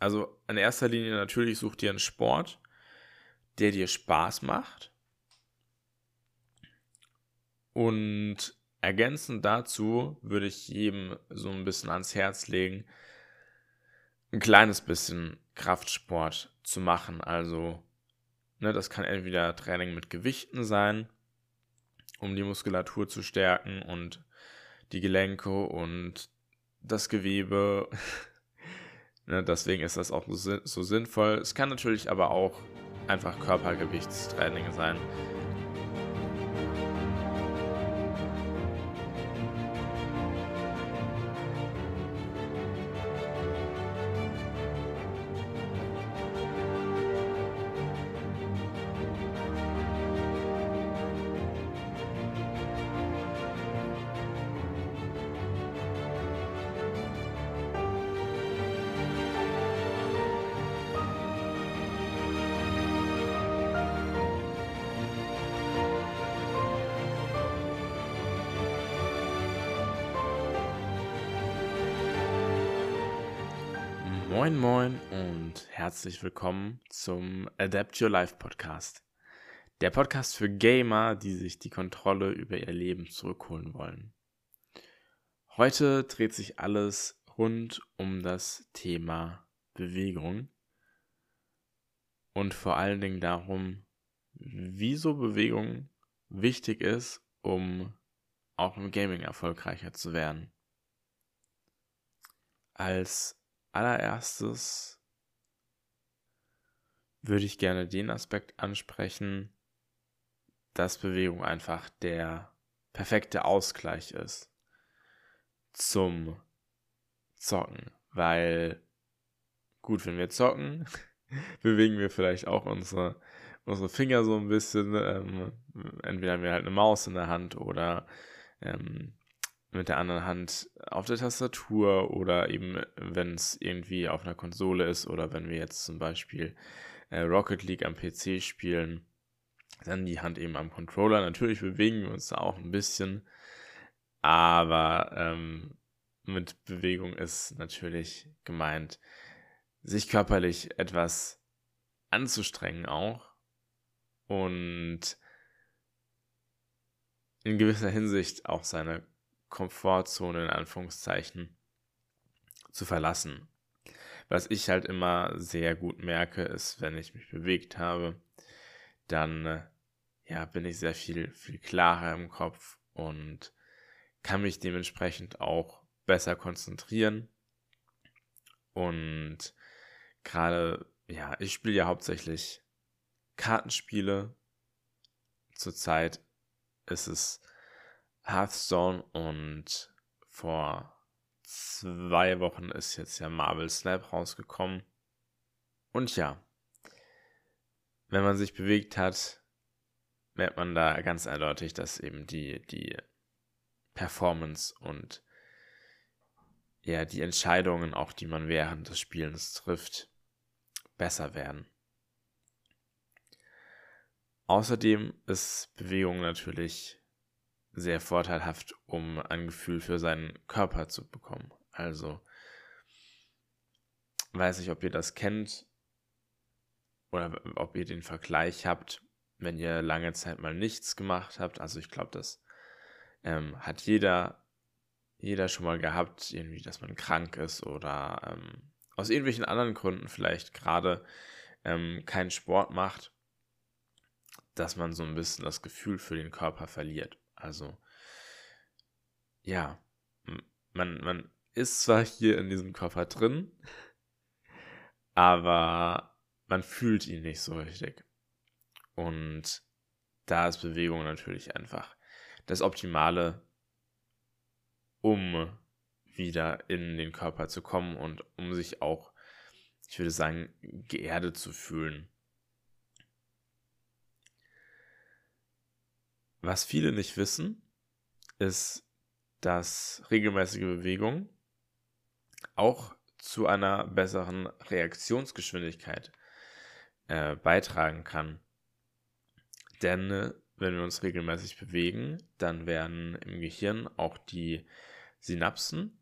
Also in erster Linie natürlich such dir einen Sport, der dir Spaß macht. Und ergänzend dazu würde ich jedem so ein bisschen ans Herz legen, ein kleines bisschen Kraftsport zu machen. Also, ne, das kann entweder Training mit Gewichten sein, um die Muskulatur zu stärken und die Gelenke und das Gewebe. ne, deswegen ist das auch so, so sinnvoll. Es kann natürlich aber auch einfach Körpergewichtstraining sein. Moin Moin und herzlich willkommen zum Adapt Your Life Podcast. Der Podcast für Gamer, die sich die Kontrolle über ihr Leben zurückholen wollen. Heute dreht sich alles rund um das Thema Bewegung und vor allen Dingen darum, wieso Bewegung wichtig ist, um auch im Gaming erfolgreicher zu werden. Als allererstes würde ich gerne den Aspekt ansprechen, dass Bewegung einfach der perfekte Ausgleich ist zum Zocken. Weil, gut, wenn wir zocken, bewegen wir vielleicht auch unsere, unsere Finger so ein bisschen. Ähm, entweder haben wir halt eine Maus in der Hand oder ähm, mit der anderen Hand auf der Tastatur oder eben, wenn es irgendwie auf einer Konsole ist oder wenn wir jetzt zum Beispiel äh, Rocket League am PC spielen, dann die Hand eben am Controller. Natürlich bewegen wir uns da auch ein bisschen, aber ähm, mit Bewegung ist natürlich gemeint, sich körperlich etwas anzustrengen auch und in gewisser Hinsicht auch seine Komfortzone in Anführungszeichen zu verlassen. Was ich halt immer sehr gut merke, ist, wenn ich mich bewegt habe, dann äh, ja, bin ich sehr viel, viel klarer im Kopf und kann mich dementsprechend auch besser konzentrieren. Und gerade, ja, ich spiele ja hauptsächlich Kartenspiele. Zurzeit ist es Hearthstone und vor zwei Wochen ist jetzt ja Marvel Snap rausgekommen. Und ja, wenn man sich bewegt hat, merkt man da ganz eindeutig, dass eben die, die Performance und ja, die Entscheidungen, auch die man während des Spielens trifft, besser werden. Außerdem ist Bewegung natürlich sehr vorteilhaft, um ein Gefühl für seinen Körper zu bekommen. Also, weiß nicht, ob ihr das kennt oder ob ihr den Vergleich habt, wenn ihr lange Zeit mal nichts gemacht habt. Also ich glaube, das ähm, hat jeder, jeder schon mal gehabt, irgendwie, dass man krank ist oder ähm, aus irgendwelchen anderen Gründen vielleicht gerade ähm, keinen Sport macht, dass man so ein bisschen das Gefühl für den Körper verliert. Also, ja, man, man ist zwar hier in diesem Koffer drin, aber man fühlt ihn nicht so richtig. Und da ist Bewegung natürlich einfach das Optimale, um wieder in den Körper zu kommen und um sich auch, ich würde sagen, geerdet zu fühlen. Was viele nicht wissen, ist, dass regelmäßige Bewegung auch zu einer besseren Reaktionsgeschwindigkeit äh, beitragen kann. Denn äh, wenn wir uns regelmäßig bewegen, dann werden im Gehirn auch die Synapsen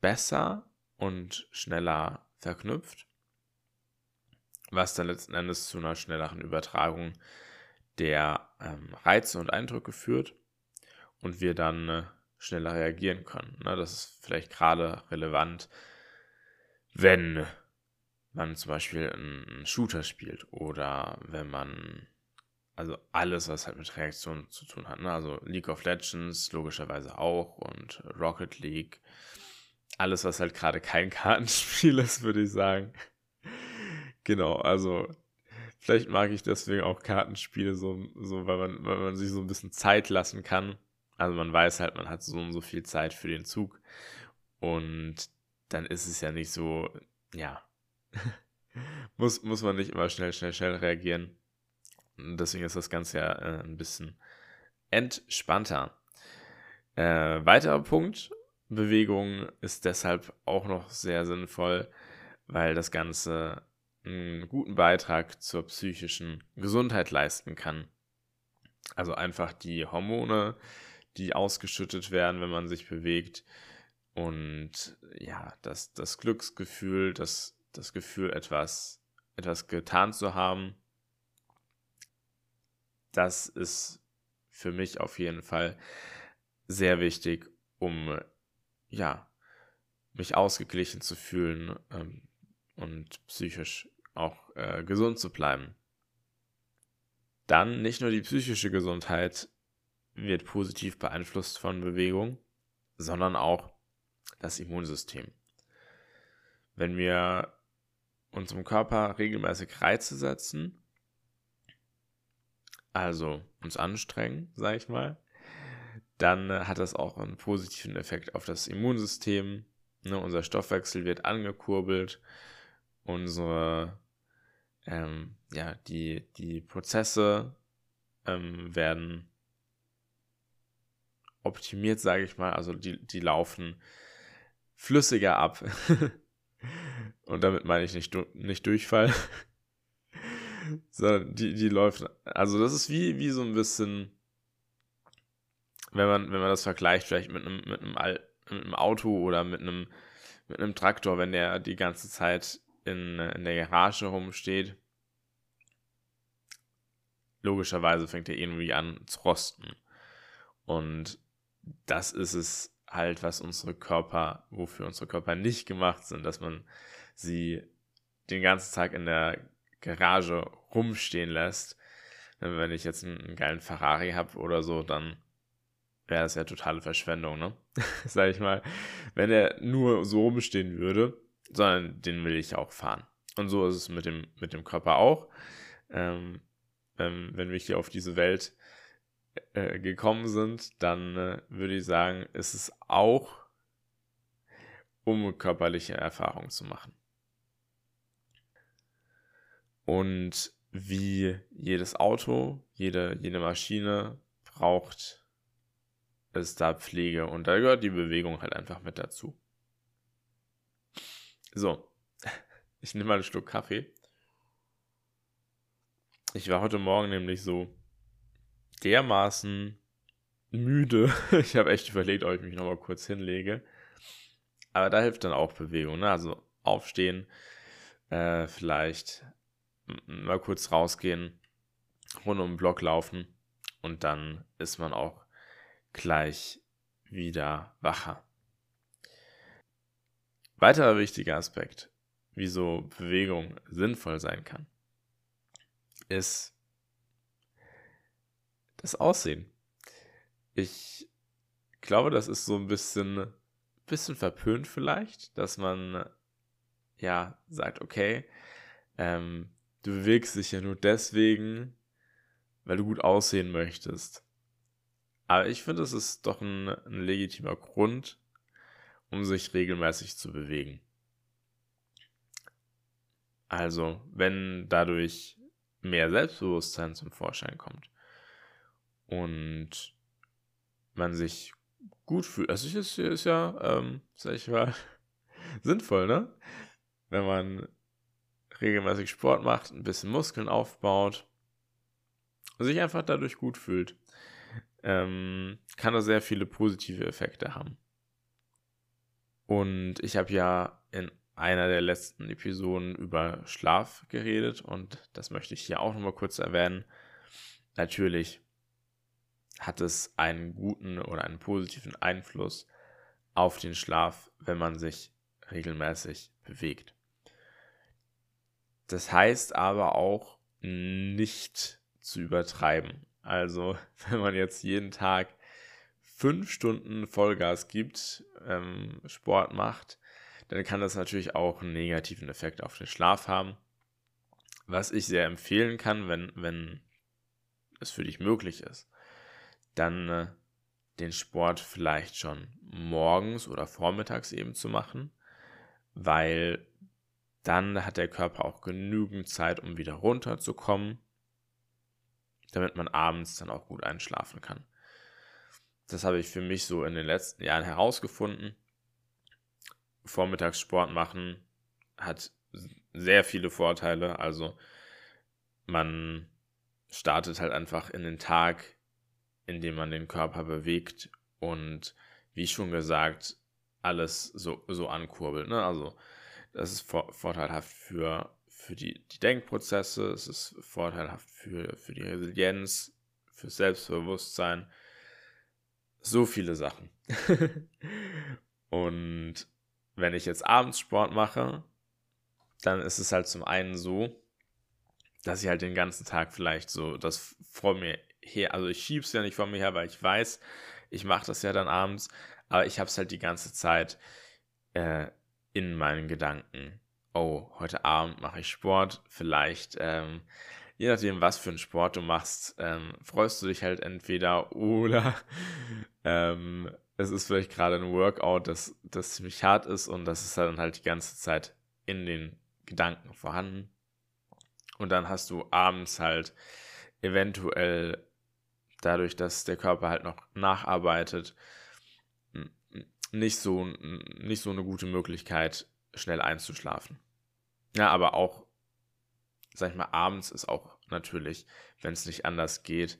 besser und schneller verknüpft, was dann letzten Endes zu einer schnelleren Übertragung der ähm, Reize und Eindrücke führt und wir dann äh, schneller reagieren können. Ne? Das ist vielleicht gerade relevant, wenn man zum Beispiel einen Shooter spielt oder wenn man also alles, was halt mit Reaktionen zu tun hat. Ne? Also League of Legends logischerweise auch und Rocket League. Alles, was halt gerade kein Kartenspiel ist, würde ich sagen. genau, also vielleicht mag ich deswegen auch Kartenspiele so, so weil, man, weil man sich so ein bisschen Zeit lassen kann. Also man weiß halt, man hat so und so viel Zeit für den Zug. Und dann ist es ja nicht so, ja, muss, muss man nicht immer schnell, schnell, schnell reagieren. Deswegen ist das Ganze ja äh, ein bisschen entspannter. Äh, weiterer Punkt, Bewegung ist deshalb auch noch sehr sinnvoll, weil das Ganze einen guten Beitrag zur psychischen Gesundheit leisten kann. Also einfach die Hormone, die ausgeschüttet werden, wenn man sich bewegt. Und ja, das, das Glücksgefühl, das, das Gefühl, etwas, etwas getan zu haben, das ist für mich auf jeden Fall sehr wichtig, um ja, mich ausgeglichen zu fühlen ähm, und psychisch auch äh, gesund zu bleiben. Dann nicht nur die psychische Gesundheit wird positiv beeinflusst von Bewegung, sondern auch das Immunsystem. Wenn wir unserem Körper regelmäßig Reize setzen, also uns anstrengen, sage ich mal, dann äh, hat das auch einen positiven Effekt auf das Immunsystem. Ne, unser Stoffwechsel wird angekurbelt, unsere, ähm, ja, die, die Prozesse ähm, werden optimiert, sage ich mal, also die, die laufen flüssiger ab. Und damit meine ich nicht, nicht Durchfall, sondern die, die läuft. Also, das ist wie, wie so ein bisschen, wenn man, wenn man das vergleicht, vielleicht mit einem, mit einem, mit einem Auto oder mit einem, mit einem Traktor, wenn der die ganze Zeit in, in der Garage rumsteht. Logischerweise fängt er irgendwie an zu rosten. Und das ist es halt, was unsere Körper, wofür unsere Körper nicht gemacht sind, dass man sie den ganzen Tag in der Garage rumstehen lässt. Wenn ich jetzt einen, geilen Ferrari habe oder so, dann wäre das ja totale Verschwendung, ne? Sag ich mal. Wenn er nur so rumstehen würde, sondern den will ich auch fahren. Und so ist es mit dem, mit dem Körper auch. Ähm, ähm, wenn wir hier auf diese Welt äh, gekommen sind, dann äh, würde ich sagen, ist es auch, um körperliche Erfahrungen zu machen. Und wie jedes Auto, jede, jede Maschine braucht es da Pflege und da gehört die Bewegung halt einfach mit dazu. So, ich nehme mal einen Schluck Kaffee. Ich war heute Morgen nämlich so dermaßen müde. Ich habe echt überlegt, ob ich mich nochmal kurz hinlege. Aber da hilft dann auch Bewegung. Ne? Also aufstehen, äh, vielleicht mal kurz rausgehen, rund um den Block laufen und dann ist man auch gleich wieder wacher. Weiterer wichtiger Aspekt, wieso Bewegung sinnvoll sein kann, ist das Aussehen. Ich glaube, das ist so ein bisschen, bisschen verpönt vielleicht, dass man ja sagt, okay, ähm, du bewegst dich ja nur deswegen, weil du gut aussehen möchtest. Aber ich finde, es ist doch ein, ein legitimer Grund, um sich regelmäßig zu bewegen. Also, wenn dadurch mehr Selbstbewusstsein zum Vorschein kommt und man sich gut fühlt. Also ist, ist ja, ähm, sag ich mal, sinnvoll, ne? Wenn man regelmäßig Sport macht, ein bisschen Muskeln aufbaut sich einfach dadurch gut fühlt, ähm, kann das sehr viele positive Effekte haben. Und ich habe ja in einer der letzten Episoden über Schlaf geredet und das möchte ich hier auch nochmal kurz erwähnen. Natürlich hat es einen guten oder einen positiven Einfluss auf den Schlaf, wenn man sich regelmäßig bewegt. Das heißt aber auch nicht zu übertreiben. Also wenn man jetzt jeden Tag fünf Stunden Vollgas gibt, ähm, Sport macht, dann kann das natürlich auch einen negativen Effekt auf den Schlaf haben. Was ich sehr empfehlen kann, wenn, wenn es für dich möglich ist, dann äh, den Sport vielleicht schon morgens oder vormittags eben zu machen, weil dann hat der Körper auch genügend Zeit, um wieder runterzukommen, damit man abends dann auch gut einschlafen kann. Das habe ich für mich so in den letzten Jahren herausgefunden. Vormittagssport machen hat sehr viele Vorteile. Also man startet halt einfach in den Tag, indem man den Körper bewegt und wie schon gesagt, alles so, so ankurbelt. Ne? Also das ist vor, vorteilhaft für, für die, die Denkprozesse, es ist vorteilhaft für, für die Resilienz, für Selbstbewusstsein. So viele Sachen. und wenn ich jetzt abends Sport mache, dann ist es halt zum einen so, dass ich halt den ganzen Tag vielleicht so das vor mir her, also ich schiebe es ja nicht vor mir her, weil ich weiß, ich mache das ja dann abends, aber ich habe es halt die ganze Zeit äh, in meinen Gedanken. Oh, heute Abend mache ich Sport, vielleicht, ähm, je nachdem, was für einen Sport du machst, ähm, freust du dich halt entweder oder ähm, es ist vielleicht gerade ein Workout, das, das ziemlich hart ist und das ist dann halt die ganze Zeit in den Gedanken vorhanden. Und dann hast du abends halt eventuell dadurch, dass der Körper halt noch nacharbeitet, nicht so, nicht so eine gute Möglichkeit, schnell einzuschlafen. Ja, aber auch, sag ich mal, abends ist auch natürlich, wenn es nicht anders geht,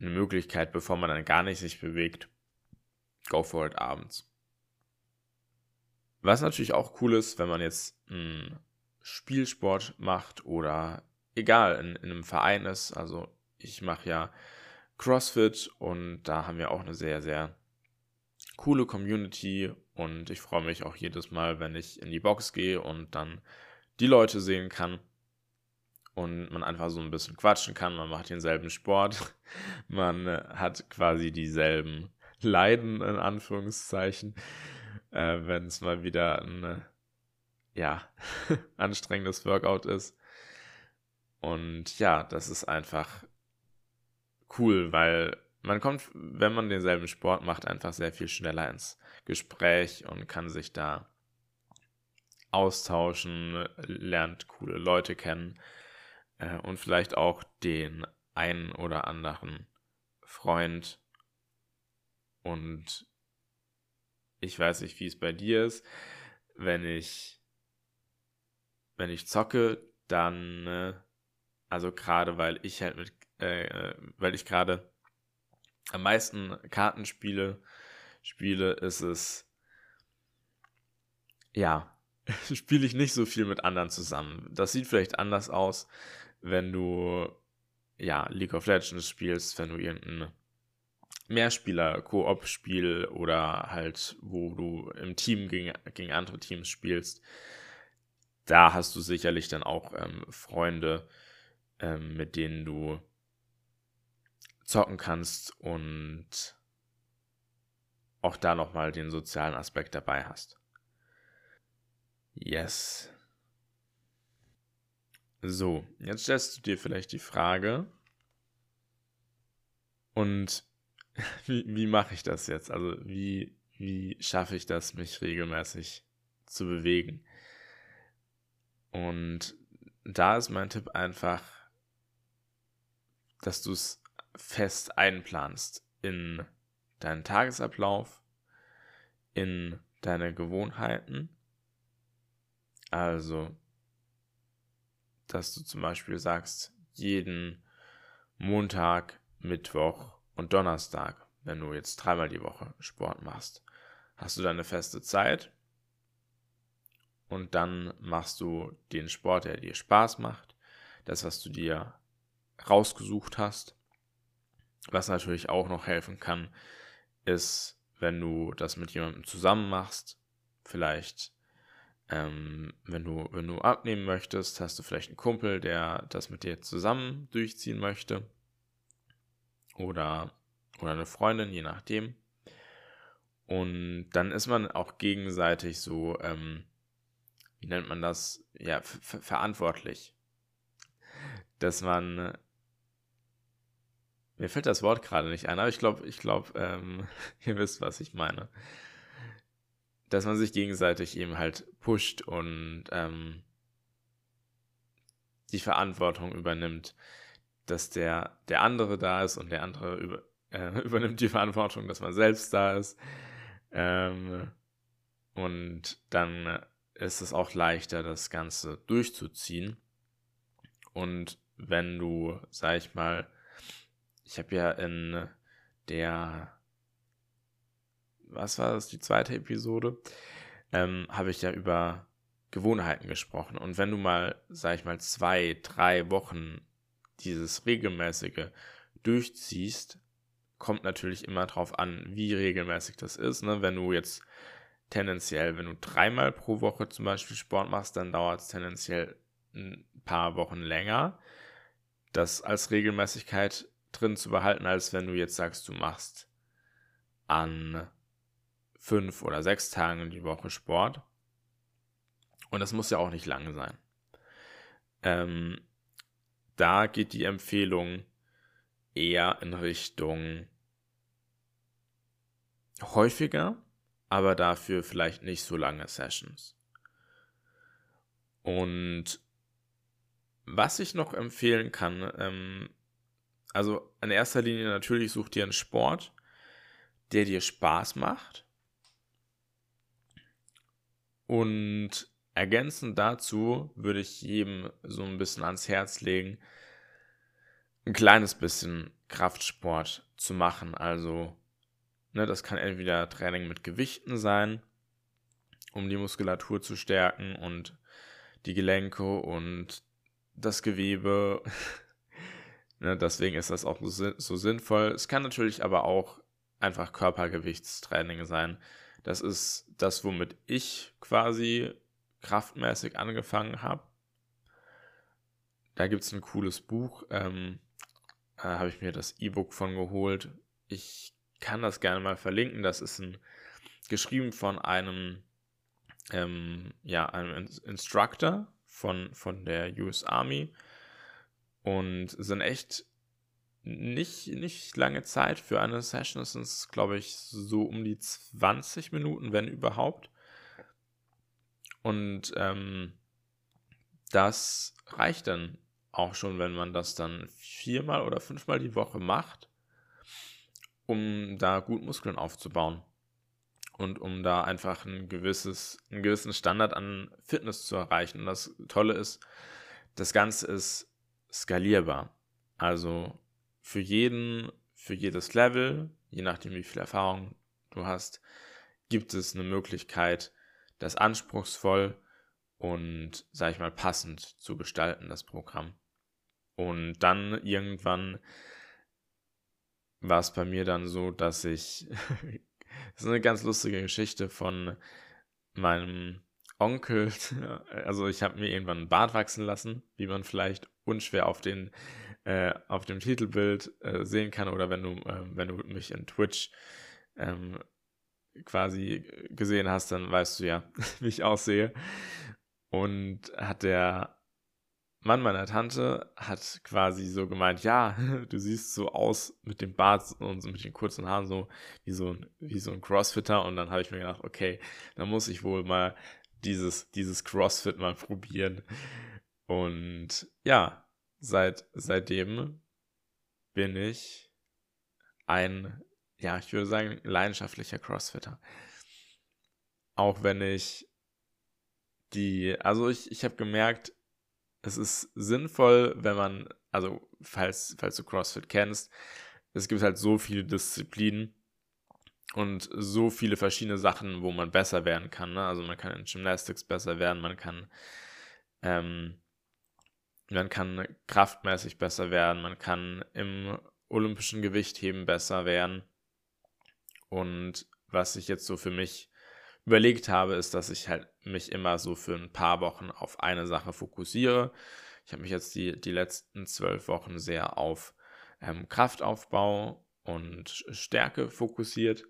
eine Möglichkeit, bevor man dann gar nicht sich bewegt, go for it abends. Was natürlich auch cool ist, wenn man jetzt einen Spielsport macht oder egal, in, in einem Verein ist. Also ich mache ja CrossFit und da haben wir auch eine sehr, sehr coole Community und ich freue mich auch jedes Mal, wenn ich in die Box gehe und dann die Leute sehen kann und man einfach so ein bisschen quatschen kann. Man macht denselben Sport, man hat quasi dieselben Leiden in Anführungszeichen, äh, wenn es mal wieder ein ja anstrengendes Workout ist. Und ja, das ist einfach cool, weil man kommt, wenn man denselben Sport macht, einfach sehr viel schneller ins Gespräch und kann sich da austauschen, lernt coole Leute kennen äh, und vielleicht auch den einen oder anderen Freund. Und ich weiß nicht, wie es bei dir ist. Wenn ich, wenn ich zocke, dann, äh, also gerade weil ich halt mit, äh, weil ich gerade am meisten Kartenspiele spiele, ist es, ja, spiele ich nicht so viel mit anderen zusammen. Das sieht vielleicht anders aus, wenn du, ja, League of Legends spielst, wenn du irgendein Mehrspieler-Koop-Spiel oder halt, wo du im Team gegen, gegen andere Teams spielst. Da hast du sicherlich dann auch ähm, Freunde, ähm, mit denen du zocken kannst und auch da nochmal den sozialen Aspekt dabei hast. Yes. So, jetzt stellst du dir vielleicht die Frage, und wie, wie mache ich das jetzt? Also wie, wie schaffe ich das, mich regelmäßig zu bewegen? Und da ist mein Tipp einfach, dass du es fest einplanst in deinen Tagesablauf, in deine Gewohnheiten. Also, dass du zum Beispiel sagst, jeden Montag, Mittwoch und Donnerstag, wenn du jetzt dreimal die Woche Sport machst, hast du deine feste Zeit und dann machst du den Sport, der dir Spaß macht, das, was du dir rausgesucht hast. Was natürlich auch noch helfen kann, ist, wenn du das mit jemandem zusammen machst, vielleicht, ähm, wenn du, wenn du abnehmen möchtest, hast du vielleicht einen Kumpel, der das mit dir zusammen durchziehen möchte. Oder, oder eine Freundin, je nachdem. Und dann ist man auch gegenseitig so, ähm, wie nennt man das? Ja, verantwortlich. Dass man mir fällt das Wort gerade nicht ein, aber ich glaube, ich glaube, ähm, ihr wisst, was ich meine. Dass man sich gegenseitig eben halt pusht und ähm, die Verantwortung übernimmt, dass der, der andere da ist und der andere über, äh, übernimmt die Verantwortung, dass man selbst da ist. Ähm, und dann ist es auch leichter, das Ganze durchzuziehen. Und wenn du, sag ich mal, ich habe ja in der, was war das, die zweite Episode, ähm, habe ich ja über Gewohnheiten gesprochen. Und wenn du mal, sag ich mal, zwei, drei Wochen dieses regelmäßige durchziehst, kommt natürlich immer darauf an, wie regelmäßig das ist. Ne? Wenn du jetzt tendenziell, wenn du dreimal pro Woche zum Beispiel Sport machst, dann dauert es tendenziell ein paar Wochen länger, das als Regelmäßigkeit drin zu behalten, als wenn du jetzt sagst, du machst an fünf oder sechs Tagen die Woche Sport. Und das muss ja auch nicht lang sein. Ähm, da geht die Empfehlung eher in Richtung häufiger, aber dafür vielleicht nicht so lange Sessions. Und was ich noch empfehlen kann, ähm, also in erster Linie natürlich such dir einen Sport, der dir Spaß macht. Und ergänzend dazu würde ich jedem so ein bisschen ans Herz legen, ein kleines bisschen Kraftsport zu machen. Also, ne, das kann entweder Training mit Gewichten sein, um die Muskulatur zu stärken und die Gelenke und das Gewebe Ne, deswegen ist das auch so, so sinnvoll. Es kann natürlich aber auch einfach Körpergewichtstraining sein. Das ist das, womit ich quasi kraftmäßig angefangen habe. Da gibt es ein cooles Buch. Ähm, da habe ich mir das E-Book von geholt. Ich kann das gerne mal verlinken. Das ist ein geschrieben von einem, ähm, ja, einem Instructor von, von der US Army und sind echt nicht, nicht lange Zeit für eine Session. Es sind, glaube ich, so um die 20 Minuten, wenn überhaupt. Und ähm, das reicht dann auch schon, wenn man das dann viermal oder fünfmal die Woche macht, um da gut Muskeln aufzubauen. Und um da einfach ein gewisses, einen gewissen Standard an Fitness zu erreichen. Und das Tolle ist, das Ganze ist skalierbar. Also für jeden, für jedes Level, je nachdem wie viel Erfahrung du hast, gibt es eine Möglichkeit, das anspruchsvoll und, sag ich mal, passend zu gestalten, das Programm. Und dann irgendwann war es bei mir dann so, dass ich, das ist eine ganz lustige Geschichte von meinem Onkel, also ich habe mir irgendwann einen Bart wachsen lassen, wie man vielleicht unschwer auf den äh, auf dem Titelbild äh, sehen kann oder wenn du äh, wenn du mich in Twitch ähm, quasi gesehen hast, dann weißt du ja, wie ich aussehe. Und hat der Mann meiner Tante hat quasi so gemeint, ja, du siehst so aus mit dem Bart und mit den kurzen Haaren so wie so ein, wie so ein Crossfitter. Und dann habe ich mir gedacht, okay, dann muss ich wohl mal dieses, dieses CrossFit mal probieren. Und ja, seit, seitdem bin ich ein, ja, ich würde sagen, leidenschaftlicher Crossfitter. Auch wenn ich die, also ich, ich habe gemerkt, es ist sinnvoll, wenn man, also falls, falls du CrossFit kennst, es gibt halt so viele Disziplinen und so viele verschiedene Sachen, wo man besser werden kann. Ne? Also man kann in Gymnastics besser werden, man kann, ähm, man kann kraftmäßig besser werden, man kann im olympischen Gewichtheben besser werden. Und was ich jetzt so für mich überlegt habe, ist, dass ich halt mich immer so für ein paar Wochen auf eine Sache fokussiere. Ich habe mich jetzt die, die letzten zwölf Wochen sehr auf ähm, Kraftaufbau und Stärke fokussiert.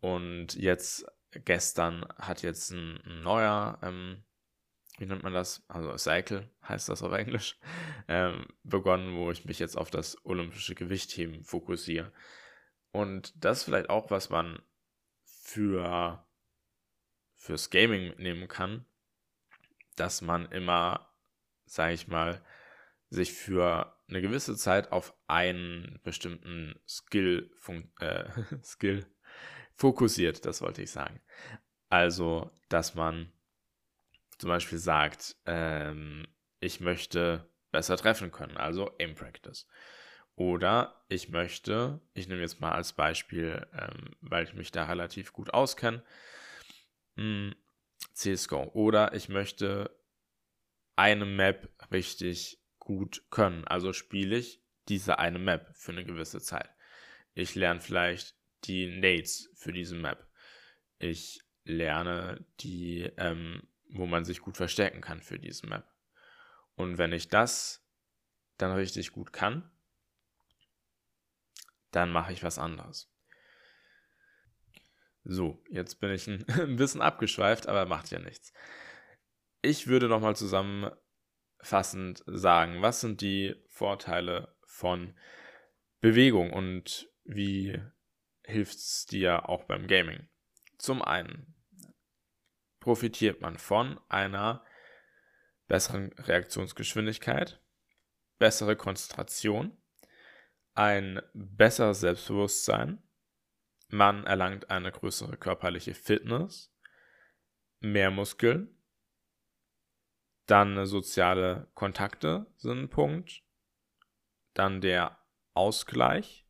Und jetzt, gestern hat jetzt ein, ein neuer, ähm, wie nennt man das? Also Cycle heißt das auf Englisch, ähm, begonnen, wo ich mich jetzt auf das olympische Gewichtheben fokussiere. Und das ist vielleicht auch, was man für fürs Gaming mitnehmen kann, dass man immer, sage ich mal, sich für eine gewisse Zeit auf einen bestimmten Skill, äh, Skill fokussiert, das wollte ich sagen. Also, dass man zum Beispiel sagt, ähm, ich möchte besser treffen können, also Aim Practice. Oder ich möchte, ich nehme jetzt mal als Beispiel, ähm, weil ich mich da relativ gut auskenne, hm, CSGO. Oder ich möchte eine Map richtig gut können. Also spiele ich diese eine Map für eine gewisse Zeit. Ich lerne vielleicht die Nades für diese Map. Ich lerne die, ähm, wo man sich gut verstecken kann für diese Map. Und wenn ich das dann richtig gut kann, dann mache ich was anderes. So, jetzt bin ich ein bisschen abgeschweift, aber macht ja nichts. Ich würde nochmal zusammenfassend sagen, was sind die Vorteile von Bewegung und wie hilft es dir auch beim Gaming? Zum einen profitiert man von einer besseren Reaktionsgeschwindigkeit, bessere Konzentration, ein besseres Selbstbewusstsein, man erlangt eine größere körperliche Fitness, mehr Muskeln, dann soziale Kontakte sind ein Punkt, dann der Ausgleich,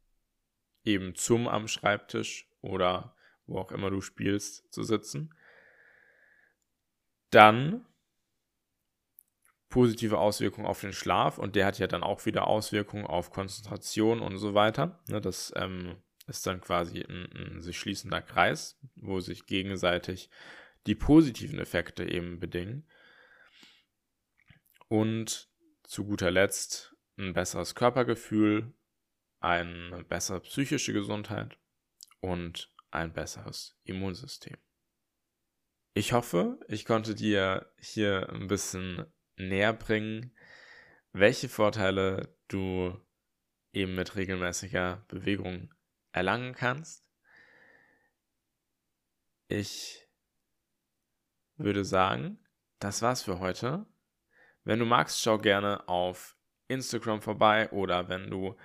eben zum am Schreibtisch oder wo auch immer du spielst zu sitzen. Dann positive Auswirkungen auf den Schlaf und der hat ja dann auch wieder Auswirkungen auf Konzentration und so weiter. Ne, das ähm, ist dann quasi ein, ein sich schließender Kreis, wo sich gegenseitig die positiven Effekte eben bedingen. Und zu guter Letzt ein besseres Körpergefühl, eine bessere psychische Gesundheit und ein besseres Immunsystem. Ich hoffe, ich konnte dir hier ein bisschen näher bringen, welche Vorteile du eben mit regelmäßiger Bewegung erlangen kannst. Ich würde sagen, das war's für heute. Wenn du magst, schau gerne auf Instagram vorbei oder wenn du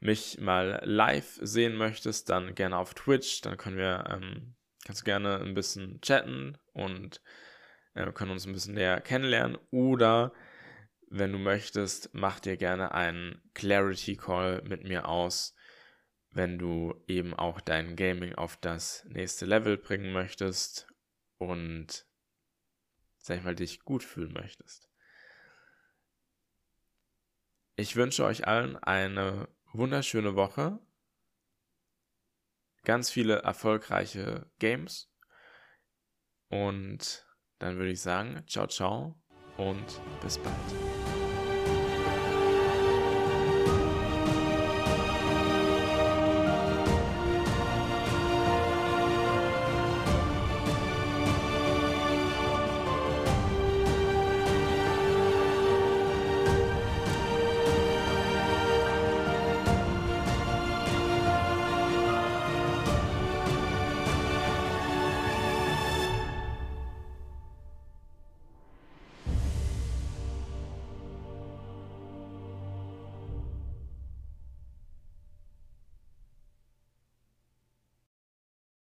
mich mal live sehen möchtest, dann gerne auf Twitch. Dann können wir, ähm, kannst du gerne ein bisschen chatten und äh, können uns ein bisschen näher kennenlernen. Oder wenn du möchtest, mach dir gerne einen Clarity Call mit mir aus wenn du eben auch dein Gaming auf das nächste Level bringen möchtest und, sag ich mal, dich gut fühlen möchtest. Ich wünsche euch allen eine wunderschöne Woche, ganz viele erfolgreiche Games und dann würde ich sagen, ciao, ciao und bis bald.